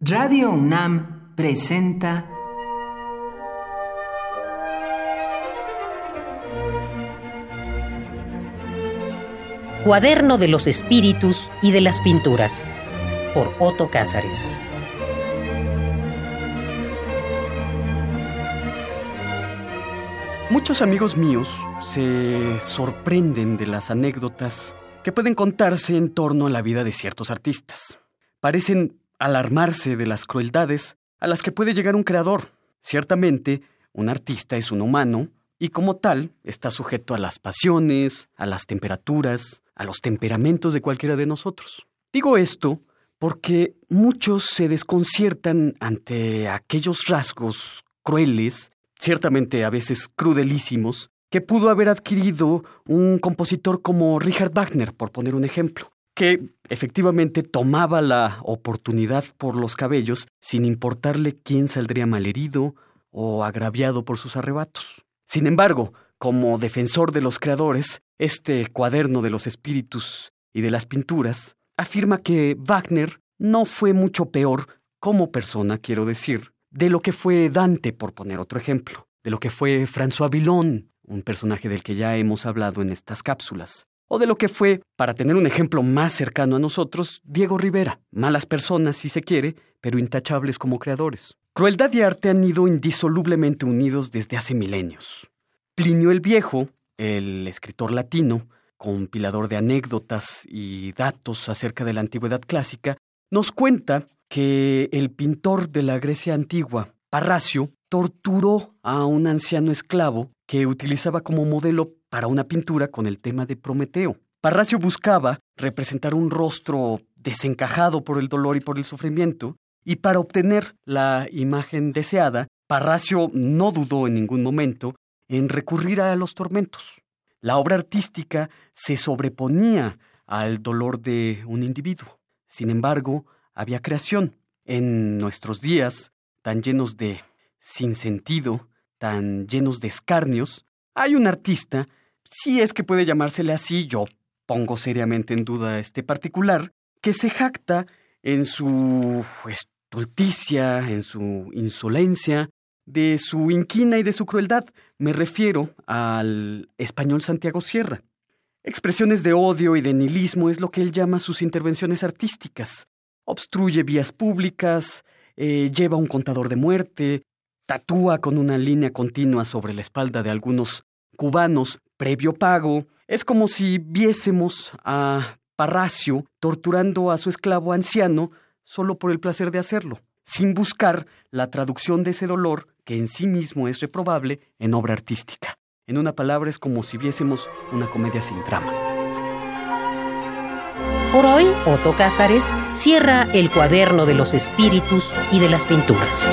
Radio UNAM presenta Cuaderno de los Espíritus y de las Pinturas por Otto Cázares. Muchos amigos míos se sorprenden de las anécdotas que pueden contarse en torno a la vida de ciertos artistas. Parecen alarmarse de las crueldades a las que puede llegar un creador. Ciertamente, un artista es un humano y como tal está sujeto a las pasiones, a las temperaturas, a los temperamentos de cualquiera de nosotros. Digo esto porque muchos se desconciertan ante aquellos rasgos crueles, ciertamente a veces crudelísimos, que pudo haber adquirido un compositor como Richard Wagner, por poner un ejemplo, que efectivamente tomaba la oportunidad por los cabellos sin importarle quién saldría malherido o agraviado por sus arrebatos. Sin embargo, como defensor de los creadores, este cuaderno de los espíritus y de las pinturas afirma que Wagner no fue mucho peor como persona, quiero decir, de lo que fue Dante, por poner otro ejemplo, de lo que fue François Villon, un personaje del que ya hemos hablado en estas cápsulas, o de lo que fue, para tener un ejemplo más cercano a nosotros, Diego Rivera, malas personas si se quiere, pero intachables como creadores. Crueldad y arte han ido indisolublemente unidos desde hace milenios. Plinio el Viejo, el escritor latino, compilador de anécdotas y datos acerca de la antigüedad clásica, nos cuenta que el pintor de la Grecia antigua, Parracio, torturó a un anciano esclavo que utilizaba como modelo para una pintura con el tema de Prometeo. Parracio buscaba representar un rostro desencajado por el dolor y por el sufrimiento, y para obtener la imagen deseada, Parracio no dudó en ningún momento en recurrir a los tormentos. La obra artística se sobreponía al dolor de un individuo. Sin embargo, había creación. En nuestros días, tan llenos de sinsentido, tan llenos de escarnios, hay un artista, si es que puede llamársele así, yo pongo seriamente en duda este particular, que se jacta en su estulticia, en su insolencia, de su inquina y de su crueldad. Me refiero al español Santiago Sierra. Expresiones de odio y de nihilismo es lo que él llama sus intervenciones artísticas. Obstruye vías públicas, eh, lleva un contador de muerte, tatúa con una línea continua sobre la espalda de algunos cubanos previo pago. Es como si viésemos a Parracio torturando a su esclavo anciano solo por el placer de hacerlo, sin buscar la traducción de ese dolor, que en sí mismo es reprobable, en obra artística. En una palabra es como si viésemos una comedia sin trama. Por hoy, Otto Cázares cierra el cuaderno de los espíritus y de las pinturas.